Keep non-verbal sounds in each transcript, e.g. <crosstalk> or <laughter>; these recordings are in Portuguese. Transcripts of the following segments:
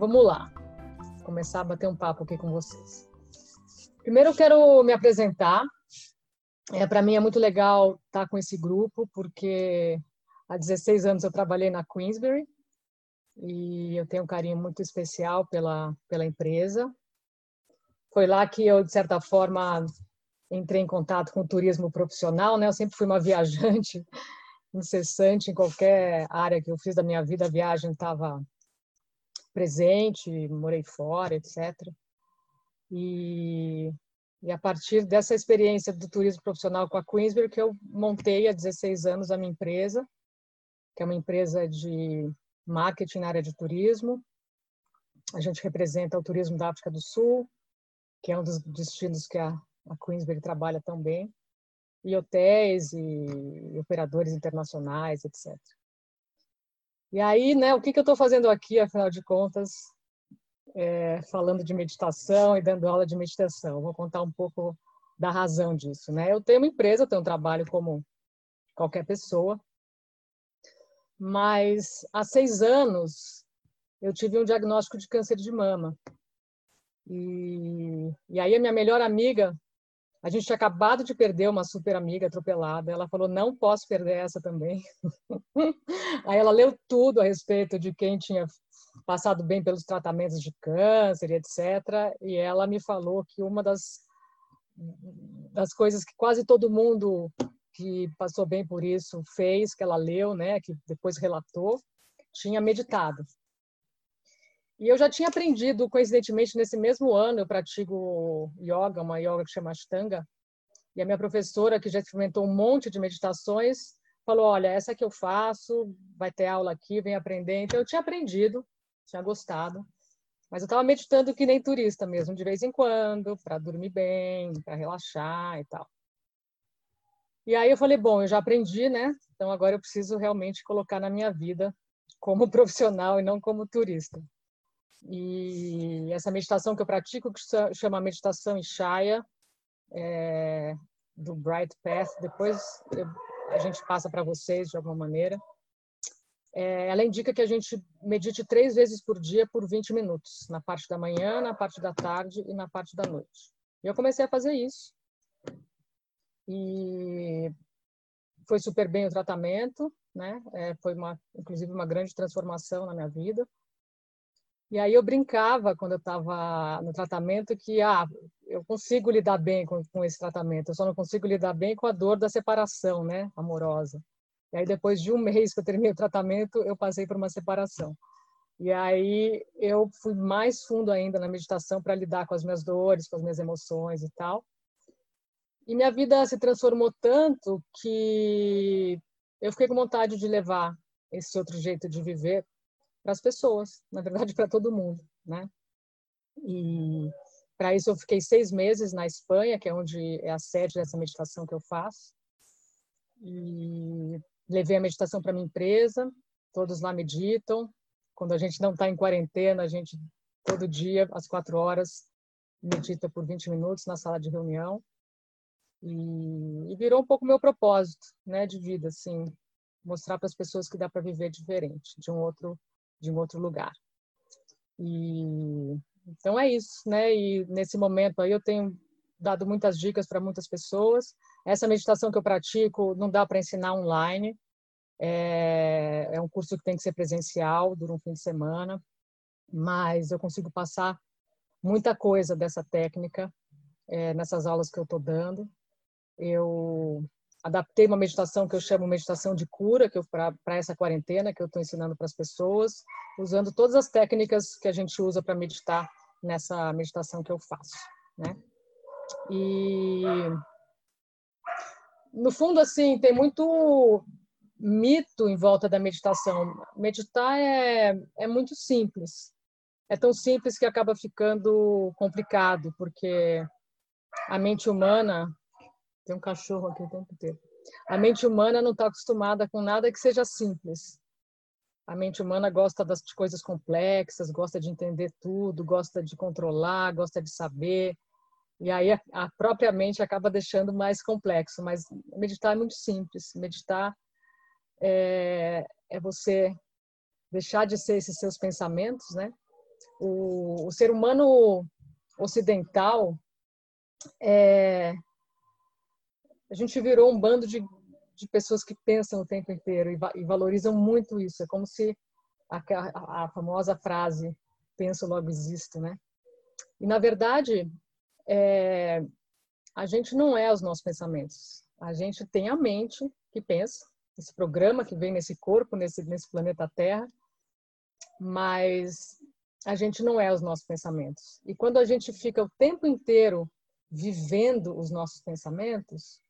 vamos lá. Vou começar a bater um papo aqui com vocês. Primeiro eu quero me apresentar. É, Para mim é muito legal estar com esse grupo, porque há 16 anos eu trabalhei na Queensbury e eu tenho um carinho muito especial pela, pela empresa. Foi lá que eu, de certa forma, entrei em contato com o turismo profissional. Né? Eu sempre fui uma <laughs> viajante incessante em qualquer área que eu fiz da minha vida, a viagem estava presente, morei fora, etc. E, e a partir dessa experiência do turismo profissional com a Queensbury, que eu montei há 16 anos a minha empresa, que é uma empresa de marketing na área de turismo. A gente representa o turismo da África do Sul, que é um dos destinos que a, a trabalha tão bem, e hotéis e operadores internacionais, etc. E aí, né, o que, que eu estou fazendo aqui, afinal de contas, é, falando de meditação e dando aula de meditação? Vou contar um pouco da razão disso. Né? Eu tenho uma empresa, tenho um trabalho como qualquer pessoa, mas há seis anos eu tive um diagnóstico de câncer de mama. E, e aí a minha melhor amiga a gente tinha acabado de perder uma super amiga atropelada. Ela falou: não posso perder essa também. <laughs> Aí ela leu tudo a respeito de quem tinha passado bem pelos tratamentos de câncer, etc. E ela me falou que uma das, das coisas que quase todo mundo que passou bem por isso fez, que ela leu, né, que depois relatou, tinha meditado. E eu já tinha aprendido, coincidentemente, nesse mesmo ano, eu pratico yoga, uma yoga que chama Ashtanga, e a minha professora, que já experimentou um monte de meditações, falou: Olha, essa que eu faço, vai ter aula aqui, vem aprender. Então, eu tinha aprendido, tinha gostado, mas eu estava meditando que nem turista mesmo, de vez em quando, para dormir bem, para relaxar e tal. E aí eu falei: Bom, eu já aprendi, né? Então agora eu preciso realmente colocar na minha vida como <laughs> profissional e não como turista. E essa meditação que eu pratico, que chama meditação em Shaya, é, do Bright Path, depois eu, a gente passa para vocês de alguma maneira. É, ela indica que a gente medite três vezes por dia por 20 minutos, na parte da manhã, na parte da tarde e na parte da noite. E eu comecei a fazer isso. E foi super bem o tratamento, né? É, foi uma, inclusive uma grande transformação na minha vida. E aí eu brincava quando eu estava no tratamento que ah, eu consigo lidar bem com, com esse tratamento, eu só não consigo lidar bem com a dor da separação, né, amorosa. E aí depois de um <laughs> mês que eu terminei o tratamento, eu passei por uma separação. E aí eu fui mais fundo ainda na meditação para lidar com as minhas dores, com as minhas emoções e tal. E minha vida se transformou tanto que eu fiquei com vontade de levar esse outro jeito de viver para as pessoas, na verdade <laughs> para todo mundo, né? E para isso eu fiquei seis meses na Espanha, que é onde é a sede dessa meditação que eu faço, e levei a meditação para minha empresa, todos lá meditam. Quando a gente não está em quarentena, a gente todo dia às quatro horas medita por 20 minutos na sala de reunião e, e virou um pouco meu propósito, né, de vida, assim, mostrar para as pessoas que dá para viver diferente, de um outro de um outro lugar. E então é isso, né? E nesse momento aí eu tenho dado muitas dicas para muitas pessoas. Essa meditação que eu pratico não dá para ensinar online. É, é um curso que tem que ser presencial, dura um fim de semana, mas eu consigo passar muita coisa dessa técnica é, nessas aulas que eu estou dando. Eu adaptei uma meditação que eu chamo meditação de cura, que para essa quarentena que eu estou ensinando para as pessoas, usando todas as técnicas que a gente usa para meditar nessa meditação que eu faço, né? E no fundo assim tem muito mito em volta da meditação. Meditar é é muito simples. É tão simples que acaba ficando complicado, porque a mente humana tem um cachorro aqui o tempo inteiro. A mente humana não está acostumada com nada que seja simples. A mente humana gosta das coisas complexas, gosta de entender tudo, gosta de controlar, gosta de saber. E aí a, a própria mente acaba deixando mais complexo. Mas meditar é muito simples. Meditar é, é você deixar de ser esses seus pensamentos, né? o, o ser humano ocidental é, a gente virou um bando de, de pessoas que pensam o tempo inteiro e, e valorizam muito isso. É como se a, a, a, famosa frase penso logo existo, né? E na verdade é, a gente não é os nossos pensamentos. A gente tem a mente que pensa, esse programa que vem nesse corpo, nesse nesse planeta Terra, mas a gente não é os nossos pensamentos. E quando a gente fica o tempo inteiro vivendo os nossos pensamentos,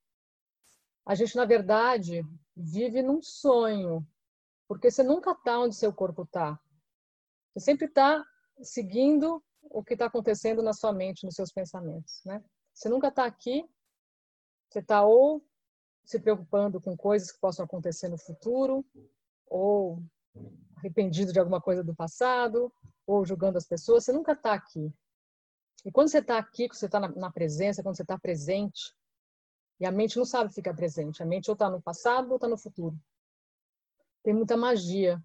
a gente, na verdade, vive num sonho, porque você nunca está onde seu corpo está. Você sempre está seguindo o que está acontecendo na sua mente, nos seus pensamentos. Né? Você nunca está aqui, você está ou se preocupando com coisas que possam acontecer no futuro, ou arrependido de alguma coisa do passado, ou julgando as pessoas, você nunca está aqui. E quando você está aqui, quando você está na, na, presença, quando você está presente, e a mente não sabe ficar presente, a mente ou está no passado ou está no futuro. Tem muita magia,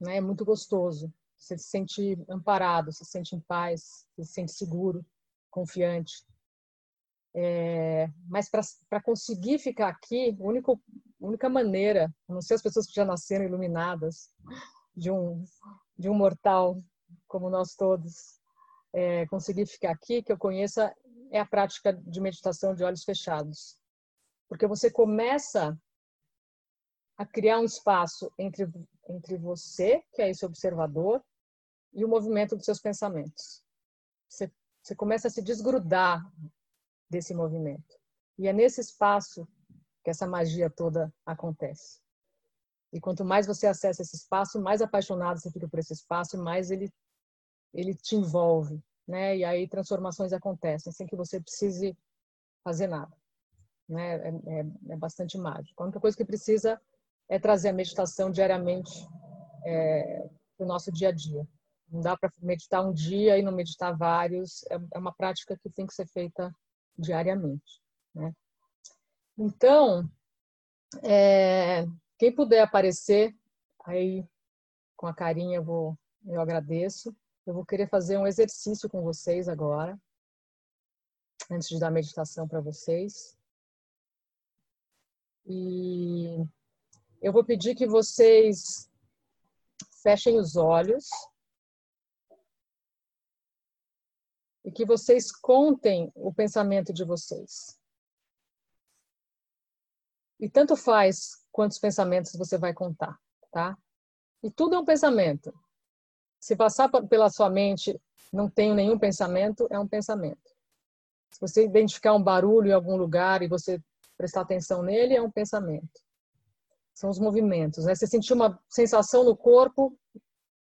né? é muito gostoso. Você se sente amparado, se sente em paz, se sente seguro, confiante. É, mas para conseguir ficar aqui, a única, única maneira, a não ser as pessoas que já nasceram iluminadas de um, de um mortal como nós todos, é, conseguir ficar aqui, que eu conheça, é a prática de meditação de olhos fechados. Porque você começa a criar um espaço entre, entre você, que é esse observador, e o movimento dos seus pensamentos. Você, você começa a se desgrudar desse movimento. E é nesse espaço que essa magia toda acontece. E quanto mais você acessa esse espaço, mais apaixonado você fica por esse espaço e mais ele ele te envolve, né? E aí transformações acontecem sem que você precise fazer nada, né? É, é, é bastante mágico. A única coisa que precisa é trazer a meditação diariamente é, para o nosso dia a dia. Não dá para meditar um dia e não meditar vários. É, é uma prática que tem que ser feita diariamente. Né? Então, é, quem puder aparecer aí com a carinha, eu, vou, eu agradeço. Eu vou querer fazer um exercício com vocês agora, antes de dar a meditação para vocês. E eu vou pedir que vocês fechem os olhos e que vocês contem o pensamento de vocês. E tanto faz quantos pensamentos você vai contar, tá? E tudo é um pensamento. Se passar pela sua mente, não tenho nenhum pensamento, é um pensamento. Se você identificar um barulho em algum lugar e você prestar atenção nele, é um pensamento. São os movimentos. Né? Você sentir uma sensação no corpo,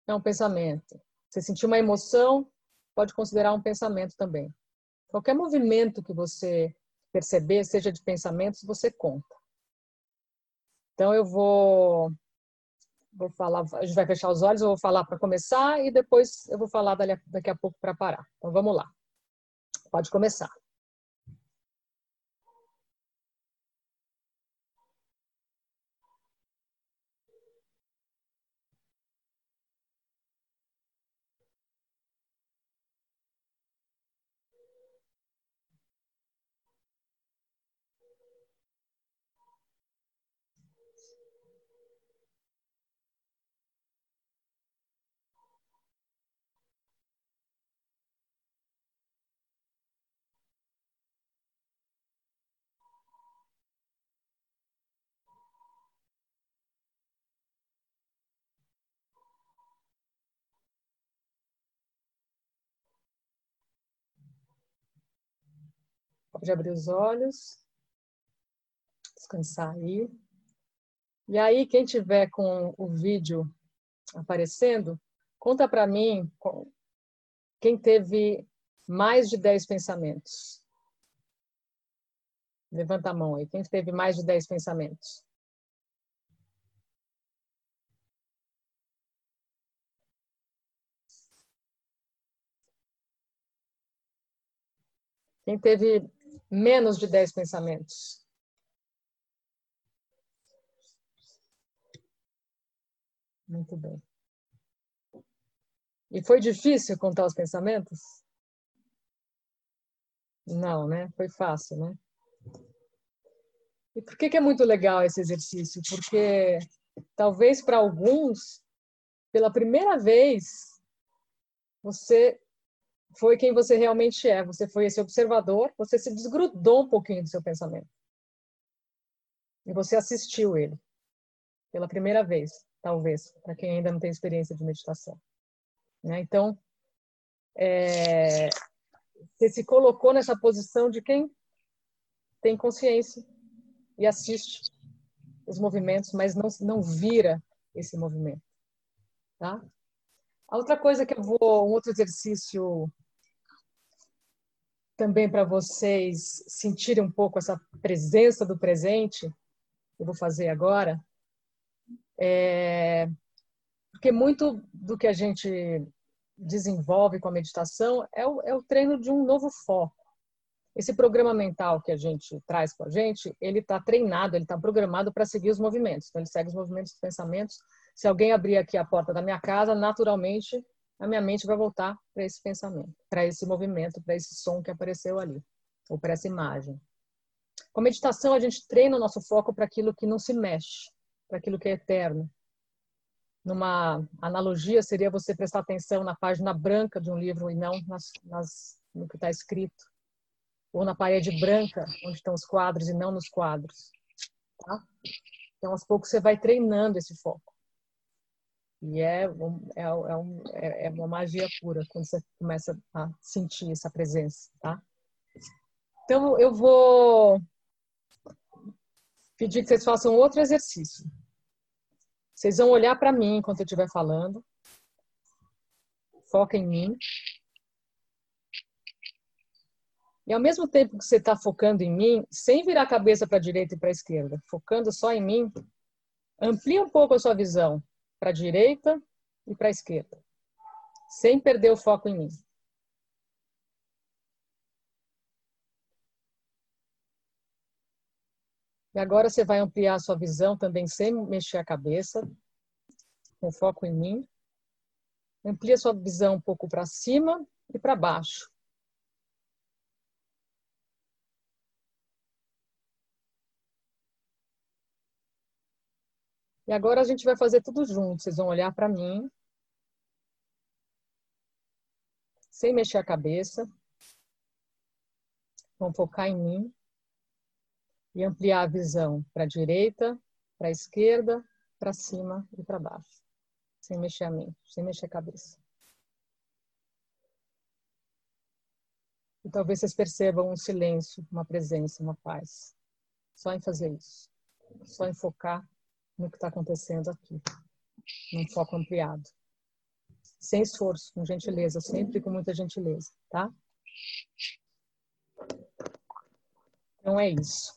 é um pensamento. Você sentir uma emoção, pode considerar um pensamento também. Qualquer movimento que você perceber, seja de pensamentos, você conta. Então eu vou vou falar, a gente vai fechar os olhos, eu vou falar para começar e depois eu vou falar daqui a pouco para parar. Então vamos lá. Pode começar. Pode abrir os olhos, descansar aí. E aí, quem tiver com o vídeo aparecendo, conta para mim quem teve mais de 10 pensamentos. Levanta a mão aí. Quem teve mais de 10 pensamentos? Quem teve menos de 10 pensamentos. Muito bem. E foi difícil contar os pensamentos? Não, né? Foi fácil, né? E por que, que é muito legal esse exercício? Porque talvez para alguns, pela primeira vez, você foi quem você realmente é. Você foi esse observador, você se desgrudou um pouquinho do seu pensamento. E você assistiu ele. Pela primeira vez, talvez, para quem ainda não tem experiência de meditação. Né? Então, é, você se colocou nessa posição de quem tem consciência e assiste os movimentos, mas não, não vira esse movimento. Tá? A outra coisa que eu vou, um outro exercício também para vocês sentirem um pouco essa presença do presente, eu vou fazer agora, é, porque muito do que a gente desenvolve com a meditação é o, é o treino de um novo foco. Esse programa mental que a gente traz com a gente, ele está treinado, ele está programado para seguir os movimentos. Então, ele segue os movimentos dos pensamentos. Se alguém abrir aqui a porta da minha casa, naturalmente a minha mente vai voltar para esse pensamento, para esse movimento, para esse som que apareceu ali, ou para essa imagem. Com a meditação, a gente treina o nosso foco para aquilo que não se mexe, para aquilo que é eterno. Numa analogia, seria você prestar atenção na página branca de um livro e não nas, nas, no que está escrito. Ou na parede branca, onde estão os quadros e não nos quadros. Tá? Então, aos poucos, você vai treinando esse foco. E é, é, é, um, é, é uma magia pura quando você começa a sentir essa presença, tá? Então, eu vou pedir que vocês façam outro exercício. Vocês vão olhar para mim enquanto eu estiver falando. Foca em mim. E ao mesmo tempo que você está focando em mim, sem virar a cabeça para a direita e para a esquerda, focando só em mim, amplia um pouco a sua visão para a direita e para a esquerda, sem perder o foco em mim. E agora você vai ampliar a sua visão também sem mexer a cabeça, com foco em mim. Amplia sua visão um pouco para cima e para baixo. E agora a gente vai fazer tudo junto. Vocês vão olhar para mim, sem mexer a cabeça. Vão focar em mim e ampliar a visão para a direita, para a esquerda, para cima e para baixo, sem mexer a mente, sem mexer a cabeça. E talvez vocês percebam um silêncio, uma presença, uma paz. Só em fazer isso. Só em focar no que está acontecendo aqui, num foco ampliado. Sem esforço, com gentileza, sempre com muita gentileza, tá? Então é isso.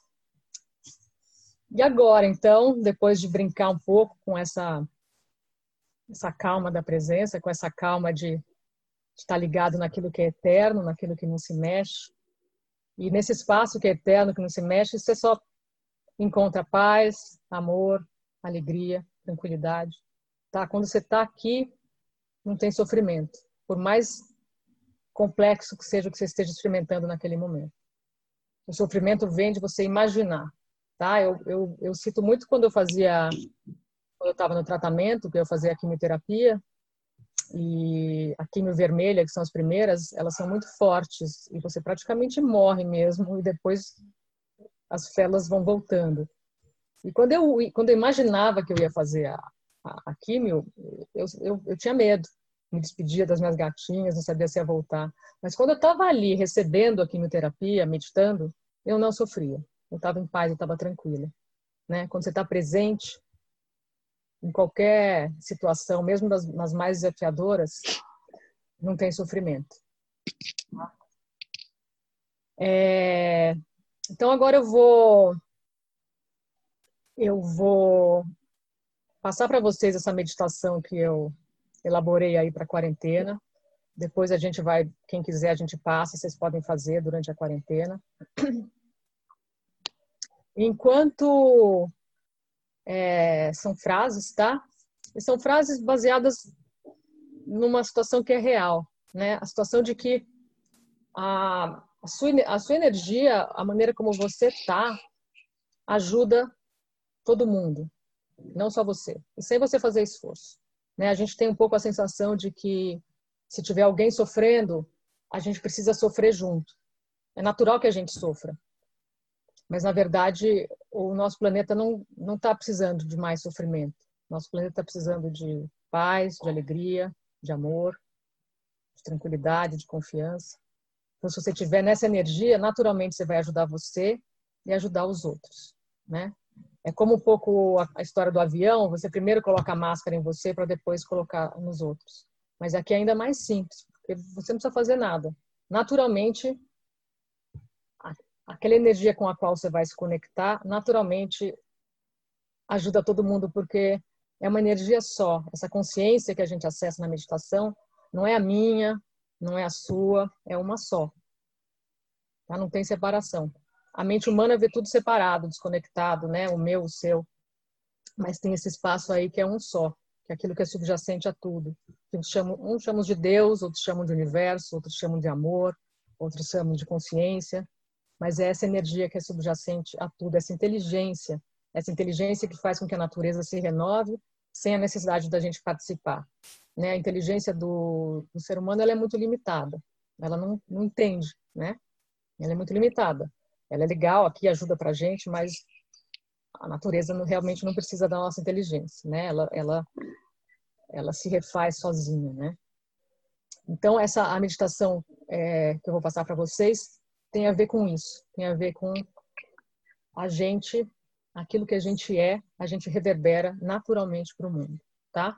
E agora, então, depois de brincar um pouco com essa essa calma da presença, com essa calma de, de estar ligado naquilo que é eterno, naquilo que não se mexe, e nesse espaço que é eterno, que não se mexe, você só encontra paz, amor, alegria, tranquilidade. Tá? Quando você está aqui, não tem sofrimento, por mais complexo que seja o que você esteja experimentando naquele momento. O sofrimento vem de você imaginar. Tá? Eu, eu, eu cito muito quando eu fazia, quando eu estava no tratamento, que eu fazia a quimioterapia, e a quimio vermelha, que são as primeiras, elas são muito fortes e você praticamente morre mesmo e depois as células vão voltando. E quando eu, quando eu imaginava que eu ia fazer a, a, a químio, eu, eu, eu tinha medo. Me despedia das minhas gatinhas, não sabia se ia voltar. Mas quando eu estava ali recebendo a quimioterapia, meditando, eu não sofria. Eu estava em paz, eu estava tranquila. Né? Quando você está presente em qualquer situação, mesmo das, nas mais desafiadoras, não tem sofrimento. É... Então agora eu vou eu vou passar para vocês essa meditação que eu elaborei aí para a quarentena. Depois a gente vai, quem quiser, a gente passa, vocês podem fazer durante a quarentena. Enquanto é, são frases, tá? E são frases baseadas numa situação que é real, né? A situação de que a, a, sua, a sua energia, a maneira como você tá, ajuda todo mundo, não só você. E sem você fazer esforço. Né? A gente tem um pouco a sensação de que se tiver alguém sofrendo, a gente precisa sofrer junto. É natural que a gente sofra. Mas, na verdade, o nosso planeta não não está precisando de mais sofrimento. Nosso planeta está precisando de paz, de alegria, de amor, de tranquilidade, de confiança. Então, se você tiver nessa energia, naturalmente você vai ajudar você e ajudar os outros, né? É como um pouco a, história do avião, você primeiro coloca a máscara em você para depois colocar nos outros. Mas aqui é ainda mais simples, porque você não precisa fazer nada. Naturalmente, aquela energia com a qual você vai se conectar, naturalmente ajuda todo mundo, porque é uma energia só. Essa consciência que a gente acessa na meditação não é a minha, não é a sua, é uma só. Tá? Não tem separação. A mente humana vê tudo separado, desconectado, né? O meu, o seu. Mas tem esse espaço aí que é um só, que é aquilo que é subjacente a tudo. Uns chamam, uns chamam de Deus, outros chamam de universo, outros chamam de amor, outros chamam de consciência. Mas é essa energia que é subjacente a tudo, essa inteligência, essa inteligência que faz com que a natureza se renove sem a necessidade da gente participar. Né? A inteligência do, do ser humano é muito limitada, ela não, não entende, né? Ela é muito limitada ela é legal aqui, ajuda para a gente, mas a natureza não, realmente não precisa da nossa inteligência, né? Ela, ela, ela se refaz sozinha, né? Então, essa a meditação é, que eu vou passar para vocês tem a ver com isso, tem a ver com a gente, aquilo que a gente é, a gente reverbera naturalmente para o mundo, tá?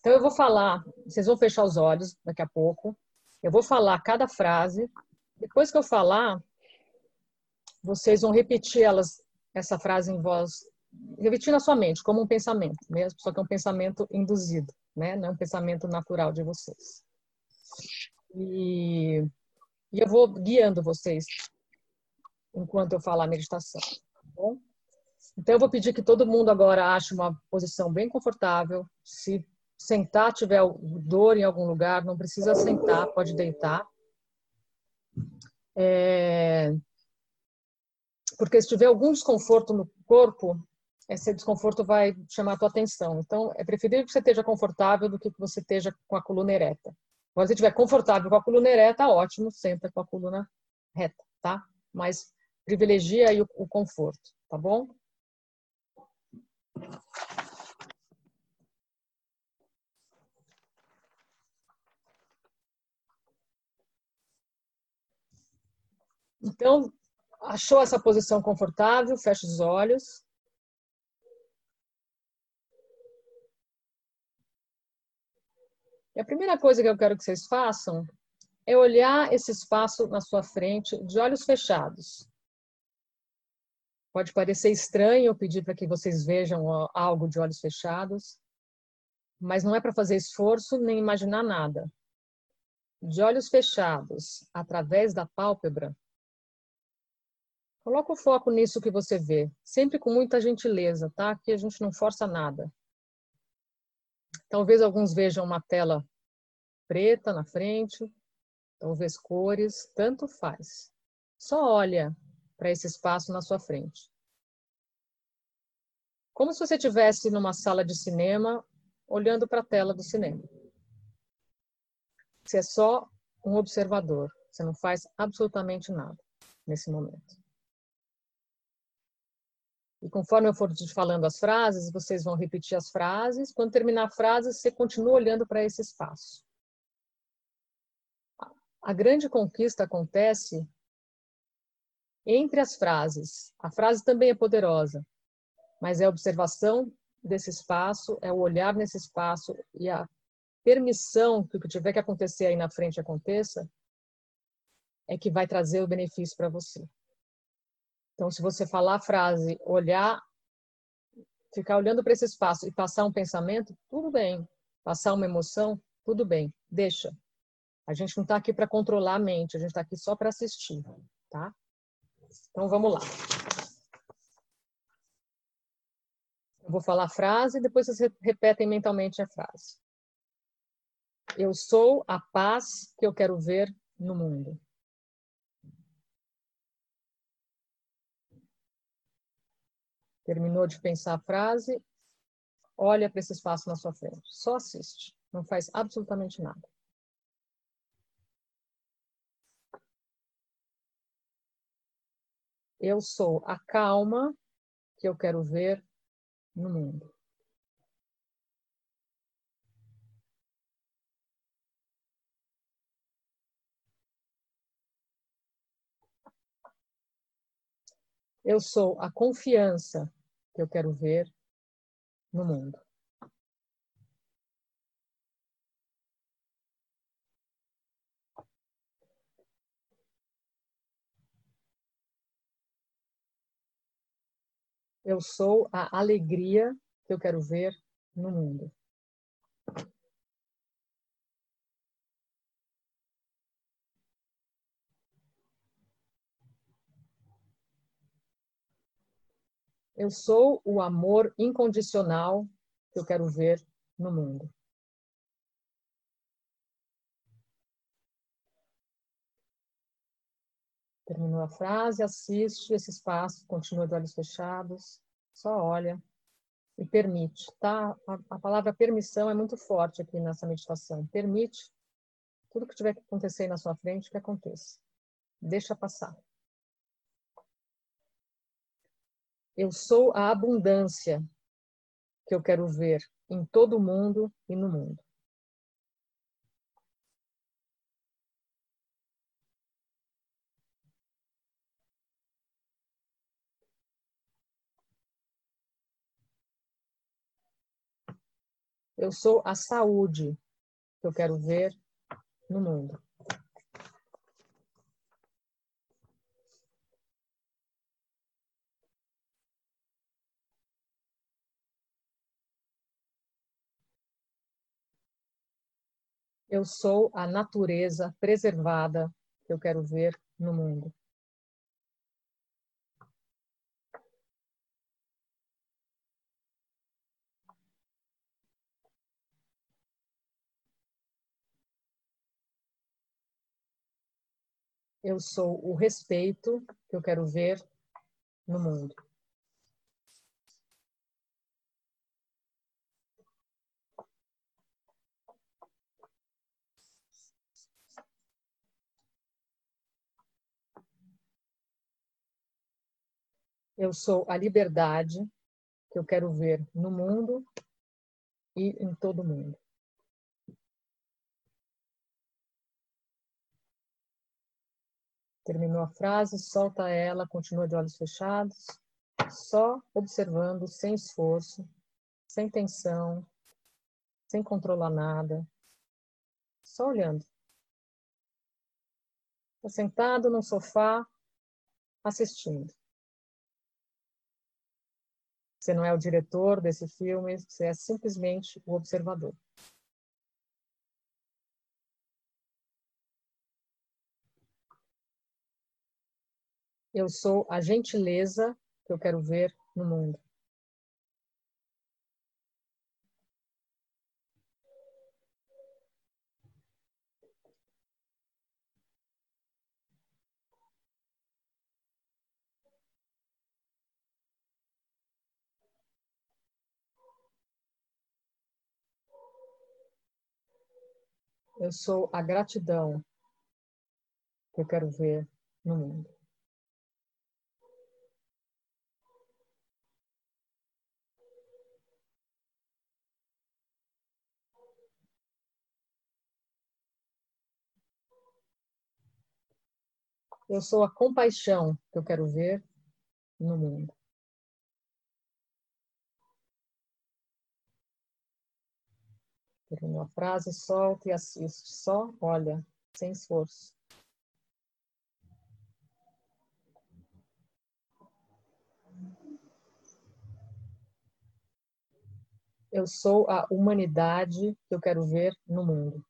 Então, eu vou falar, vocês vão fechar os olhos daqui a pouco, eu vou falar cada frase, depois que eu falar, vocês vão repetir elas, essa frase em voz, repetir na sua mente, como um pensamento mesmo, só que é um pensamento induzido, né? Não é um pensamento natural de vocês. E, e eu vou guiando vocês enquanto eu falar a meditação, tá bom? Então eu vou pedir que todo mundo agora ache uma posição bem confortável. Se sentar tiver dor em algum lugar, não precisa sentar, pode deitar. É, porque se tiver algum desconforto no corpo, esse desconforto vai chamar a tua atenção. Então, é preferível que você esteja confortável do que que você esteja com a coluna ereta. Agora, se estiver confortável com a coluna ereta, ótimo, senta com a coluna reta, tá? Mas privilegia aí o, o conforto, tá bom? Então, Achou essa posição confortável? Feche os olhos. E a primeira coisa que eu quero que vocês façam é olhar esse espaço na sua frente de olhos fechados. Pode parecer estranho eu pedir para que vocês vejam algo de olhos fechados, mas não é para fazer esforço nem imaginar nada. De olhos fechados, através da pálpebra, Coloca o foco nisso que você vê, sempre com muita gentileza, tá? Que a gente não força nada. Talvez alguns vejam uma tela preta na frente, talvez cores, tanto faz. Só olha para esse espaço na sua frente. Como se você estivesse numa sala de cinema, olhando para a tela do cinema. Você é só um observador, você não faz absolutamente nada nesse momento. E conforme eu for falando as frases, vocês vão repetir as frases. Quando terminar a frase, você continua olhando para esse espaço. A grande conquista acontece entre as frases. A frase também é poderosa, mas é a observação desse espaço, é o olhar nesse espaço e a permissão que o que tiver que acontecer aí na frente aconteça, é que vai trazer o benefício para você. Então, se você falar a frase, olhar, ficar olhando para esse espaço e passar um pensamento, tudo bem. Passar uma emoção, tudo bem. Deixa. A gente não está aqui para controlar a mente, a gente está aqui só para assistir, tá? Então, vamos lá. Eu vou falar a frase e depois vocês repetem mentalmente a frase. Eu sou a paz que eu quero ver no mundo. Terminou de pensar a frase? Olha para esse espaço na sua frente. Só assiste. Não faz absolutamente nada. Eu sou a calma que eu quero ver no mundo. Eu sou a confiança que eu quero ver no mundo. Eu sou a alegria que eu quero ver no mundo. Eu sou o amor incondicional que eu quero ver no mundo. Terminou a frase, assiste esse espaço, continua de olhos fechados, só olha e permite, tá? A, a palavra permissão é muito forte aqui nessa meditação. Permite tudo que tiver que acontecer na sua frente que aconteça. Deixa passar. Eu sou a abundância que eu quero ver em todo o mundo e no mundo. Eu sou a saúde que eu quero ver no mundo. Eu sou a natureza preservada que eu quero ver no mundo. Eu sou o respeito que eu quero ver no mundo. Eu sou a liberdade que eu quero ver no mundo e em todo mundo. Terminou a frase, solta ela, continua de olhos fechados, só observando, sem esforço, sem tensão, sem controlar nada, só olhando. Está sentado no sofá, assistindo. Você não é o diretor desse filme, você é simplesmente o observador. Eu sou a gentileza que eu quero ver no mundo. Eu sou a gratidão que eu quero ver no mundo. Eu sou a compaixão que eu quero ver no mundo. Terminou frase, solta e assiste. Só olha, sem esforço. Eu sou a humanidade que eu quero ver no mundo.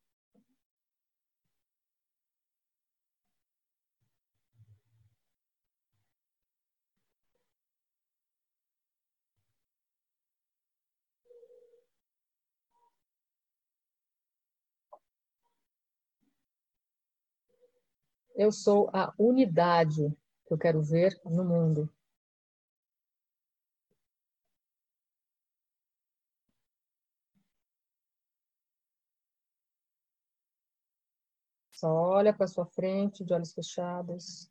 Eu sou a unidade que eu quero ver no mundo. Só olha para sua frente, de olhos fechados.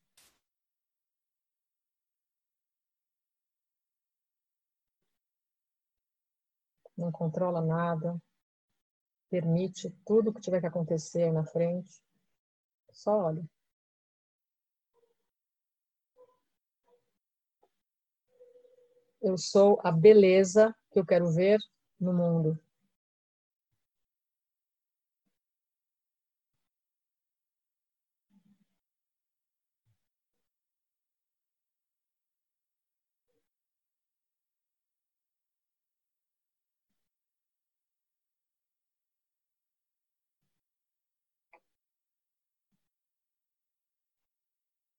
Não controla nada. Permite tudo que tiver que acontecer aí na frente. Só olha. Eu sou a beleza que eu quero ver no mundo.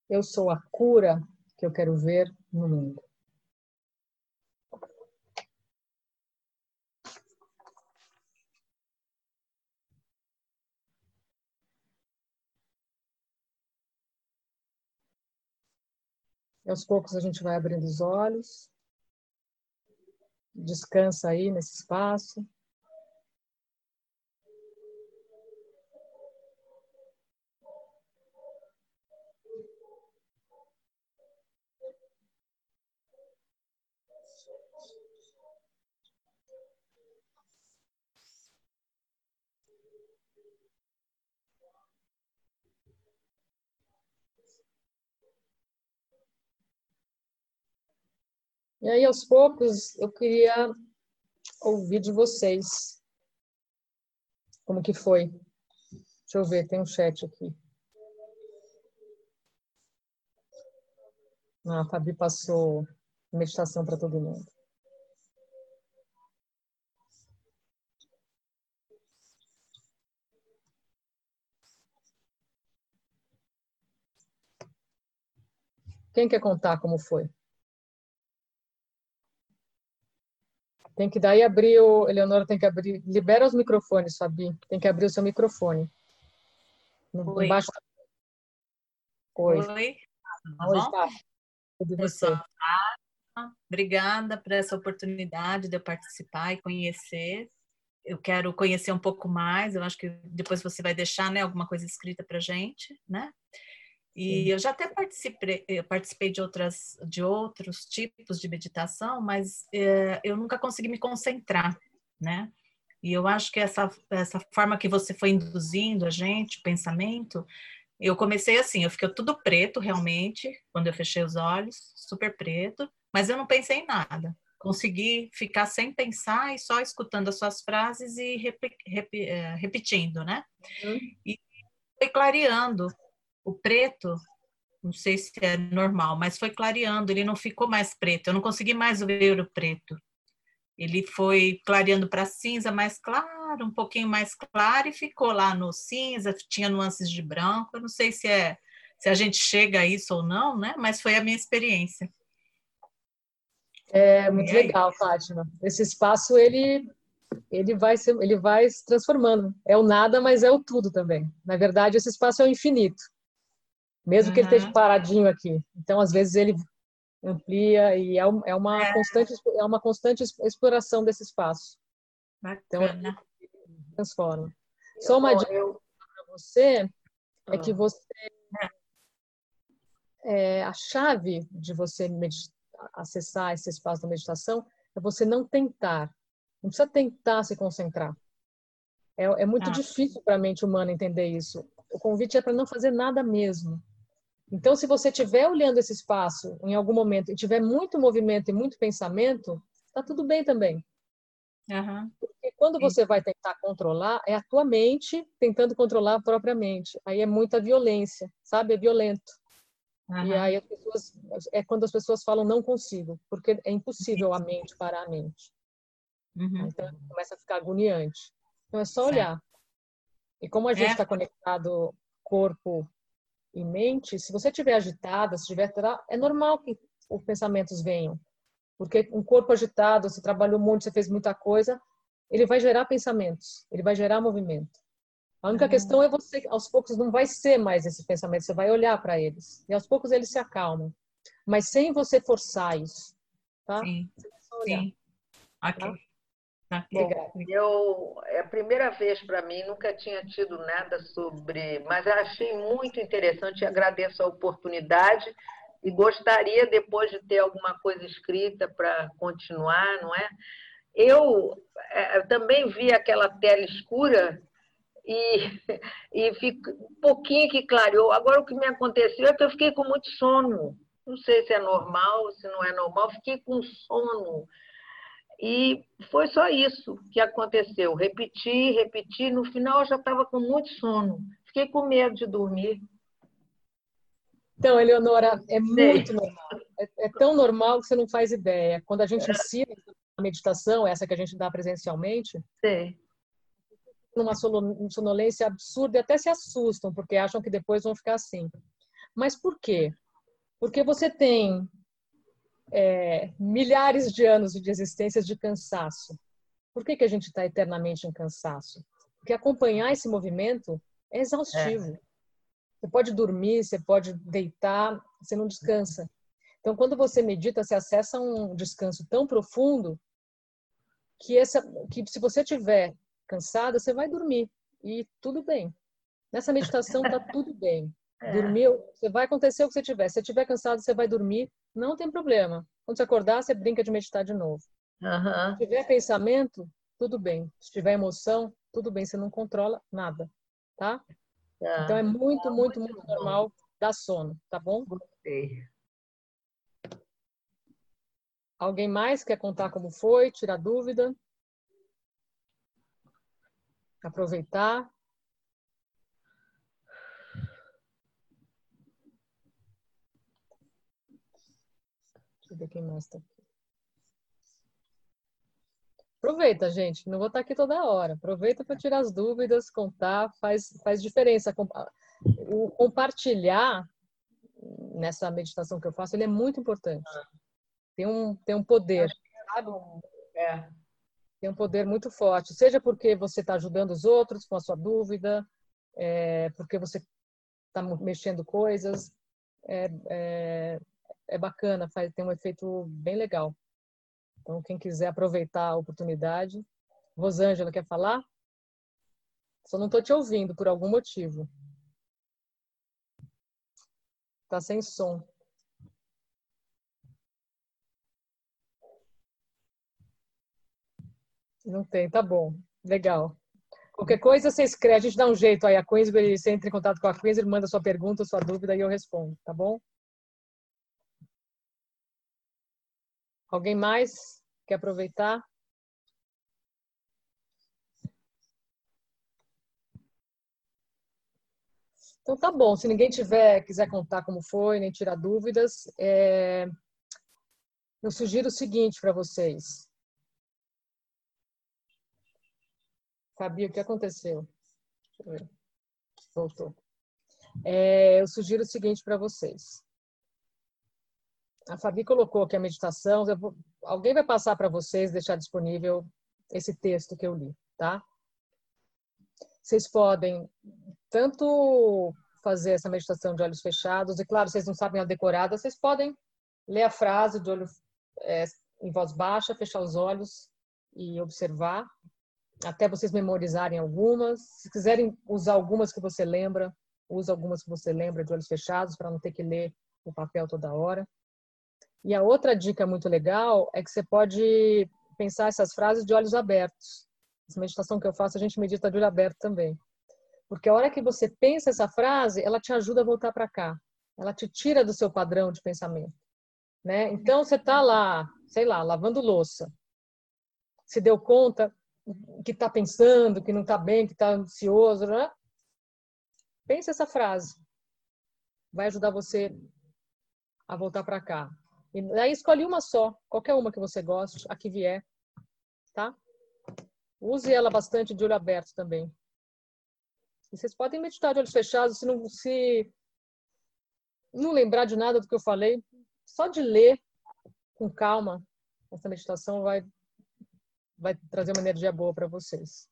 Eu sou a cura que eu quero ver no mundo. E aos poucos a gente vai abrindo os olhos. Descansa aí nesse espaço. E aí, aos poucos, eu queria ouvir de vocês. Como que foi? Deixa eu ver, tem um chat aqui. Ah, a Fabi passou meditação para todo mundo. Quem quer contar como foi? Tem que daí abrir o. Eleonora tem que abrir. Libera os microfones, Fabi. Tem que abrir o seu microfone. No, Oi. Embaixo. Oi. Oi. Oi, tá. Tudo Pessoal, obrigada por essa oportunidade de eu participar e conhecer. Eu quero conhecer um pouco mais. Eu acho que depois você vai deixar né, alguma coisa escrita para gente, né? E eu já até participei, eu participei de, outras, de outros tipos de meditação, mas é, eu nunca consegui me concentrar, né? E eu acho que essa, essa forma que você foi induzindo a gente, pensamento, eu comecei assim, eu fiquei tudo preto realmente, quando eu fechei os olhos, super preto, mas eu não pensei em nada. Consegui ficar sem pensar e só escutando as suas frases e rep, rep, é, repetindo, né? Uhum. E foi clareando o preto, não sei se é normal, mas foi clareando, ele não ficou mais preto, eu não consegui mais ver o preto. Ele foi clareando para cinza mais claro, um pouquinho mais claro, e ficou lá no cinza, tinha nuances de branco. Eu não sei se é se a gente chega a isso ou não, né? Mas foi a minha experiência. É muito legal, Fátima. Esse espaço ele ele vai se, ele vai se transformando. É o nada, mas é o tudo também. Na verdade, esse espaço é o infinito mesmo uhum. que ele esteja paradinho aqui. Então, às vezes, ele amplia e é, é uma, é. Constante, é uma constante exploração desse espaço. Então, Bacana. Então, transforma. Só uma dica para você é que ah. você é, a chave de você acessar esse espaço da meditação é você não tentar. Não precisa tentar se concentrar. É, é muito ah. difícil para a mente humana entender isso. O convite é para não fazer nada mesmo. Então, se você estiver olhando esse espaço em algum momento e tiver muito movimento e muito pensamento, está tudo bem também. Uhum. Porque quando você vai tentar controlar, é a tua mente tentando controlar a própria mente. Aí é muita violência, sabe? É violento. Uhum. E aí as pessoas, é quando as pessoas falam não consigo, porque é impossível a mente parar a mente. Uhum. Então começa a ficar agoniante. Então é só olhar. E como a gente está é. conectado corpo e mente, se você estiver agitada, se tiver é normal que os pensamentos venham. Porque um corpo agitado, você trabalhou muito, você fez muita coisa, ele vai gerar pensamentos, ele vai gerar movimento. A única uhum. questão é você, aos poucos, não vai ser mais esse pensamento, você vai olhar para eles. E aos poucos eles se acalmam. Mas sem você forçar isso. Tá? Sim. Sim. Ok. Tá? Tá? Bom, eu é a primeira vez para mim, nunca tinha tido nada sobre, mas achei muito interessante e agradeço a oportunidade e gostaria depois de ter alguma coisa escrita para continuar, não é? Eu, é, eu também vi aquela tela escura e, <laughs> e fico, um pouquinho que clareou. Agora, o que me aconteceu é que eu fiquei com muito sono. Não sei se é normal, se não é normal, fiquei com sono. E foi só isso que aconteceu. Repeti, repeti. No final, eu já estava com muito sono. Fiquei com medo de dormir. Então, Eleonora, é muito normal. É, é, tão normal que você não faz ideia. Quando a gente é. ensina a meditação, essa que a gente dá presencialmente, Sim numa sonolência absurda e até se assustam, porque acham que depois vão ficar assim. Mas por quê? Porque você tem é, milhares de anos de existências de cansaço. Por que, que a gente está eternamente em cansaço? Porque acompanhar esse movimento é exaustivo. É. Você pode dormir, você pode deitar, você não descansa. Então, quando você medita, você acessa um descanso tão profundo que, essa, que se você tiver cansada, você vai dormir e tudo bem. Nessa meditação tá tudo bem. É. Dormiu, você vai acontecer o que você tiver. Se você estiver cansado, você vai dormir, não tem problema. Quando você acordar, você brinca de meditar de novo. Uhum. Se tiver pensamento, tudo bem. Se tiver emoção, tudo bem. Você não controla nada, tá? tá. Então é muito, muito, muito, muito normal dar sono, tá bom? Gostei. Alguém mais quer contar como foi, tirar dúvida? aproveitar. Deixa eu ver quem mais está aqui. Aproveita, gente. Não vou estar aqui toda hora. Aproveita para tirar as dúvidas, contar, faz, faz diferença. O compartilhar nessa meditação que eu faço, ele é muito importante. Tem um, tem um poder. Sabe? É tem um poder muito forte, seja porque você está ajudando os outros com a sua dúvida, é, porque você está mexendo coisas, é, é, é, bacana, faz, tem um efeito bem legal. Então, quem quiser aproveitar a oportunidade. Rosângela, quer falar? Só não estou te ouvindo por algum motivo. Está sem som. Não tem, tá bom. Legal. Qualquer coisa você escreve, a gente dá um jeito aí. A Queensbury, você entra em contato com a Queensbury, manda sua pergunta, sua dúvida e eu respondo, tá bom? Alguém mais quer aproveitar? Então tá bom. Se ninguém tiver quiser contar como foi, nem tirar dúvidas, é... eu sugiro o seguinte para vocês. Fabi, o que aconteceu? Voltou. É, eu sugiro o seguinte para vocês. A Fabi colocou aqui a meditação. Vou, alguém vai passar para vocês, deixar disponível esse texto que eu li, tá? Vocês podem tanto fazer essa meditação de olhos fechados, e claro, vocês não sabem a decorada, vocês podem ler a frase de olho é, em voz baixa, fechar os olhos e observar, até vocês memorizarem algumas. Se quiserem usar algumas que você lembra, usa algumas que você lembra de olhos fechados para não ter que ler o papel toda hora. E a outra dica muito legal é que você pode pensar essas frases de olhos abertos. Essa meditação que eu faço, a gente medita de olho aberto também. Porque a hora que você pensa essa frase, ela te ajuda a voltar para cá. Ela te tira do seu padrão de pensamento. Né? Então, você está lá, sei lá, lavando louça. Se deu conta, que está pensando, que não está bem, que está ansioso, né? Pense essa frase. Vai ajudar você a voltar para cá. E aí escolhe uma só, qualquer uma que você goste, a que vier, tá? Use ela bastante de olho aberto também. E vocês podem meditar de olhos fechados, se não se não lembrar de nada do que eu falei, só de ler com calma essa meditação vai vai trazer uma energia boa para vocês.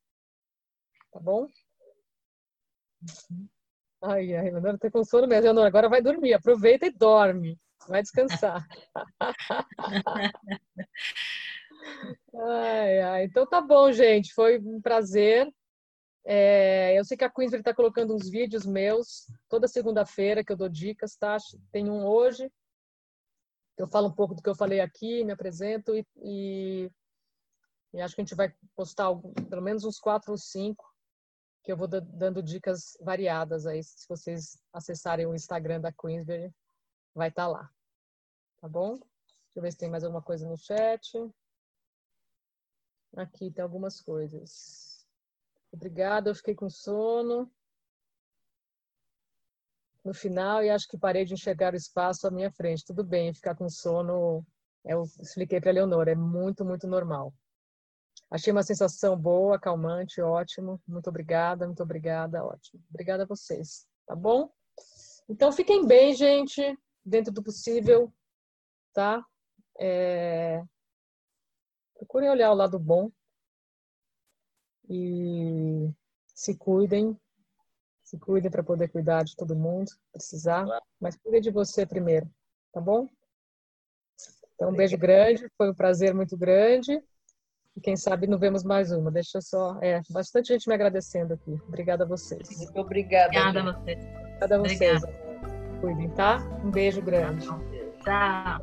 Tá bom? Ai, ai, Leonora com sono mesmo. Leonora, agora vai dormir. Aproveita e dorme. Vai descansar. ai, ai. Então tá bom, gente. Foi um prazer. É, eu sei que a Queensbury está colocando uns vídeos meus toda segunda-feira que eu dou dicas, tá? Tem um hoje. Eu falo um pouco do que eu falei aqui, me apresento e, e, e acho que a gente vai postar algum, pelo menos uns quatro ou cinco que eu vou dando dicas variadas aí. Se vocês acessarem o Instagram da Queensbury, vai estar tá lá. Tá bom? Deixa eu ver se tem mais alguma coisa no chat. Aqui tem algumas coisas. Obrigada, eu fiquei com sono no final e acho que parei de enxergar o espaço à minha frente. Tudo bem, ficar com sono, eu expliquei para a Leonora, é muito, muito normal. Achei uma sensação boa, calmante, ótimo. Muito obrigada, muito obrigada, ótimo. Obrigada a vocês, tá bom? Então fiquem bem, gente, dentro do possível, tá? É... Procurem olhar o lado bom e se cuidem, se cuidem para poder cuidar de todo mundo, precisar, mas cuide de você primeiro, tá bom? Então um beijo grande, foi um prazer muito grande. E quem sabe não vemos mais uma. Deixa eu só. É, bastante gente me agradecendo aqui. Obrigada a vocês. Muito obrigada. Obrigada a vocês. Obrigada a vocês. Cuidem, tá? Um beijo grande. Tchau.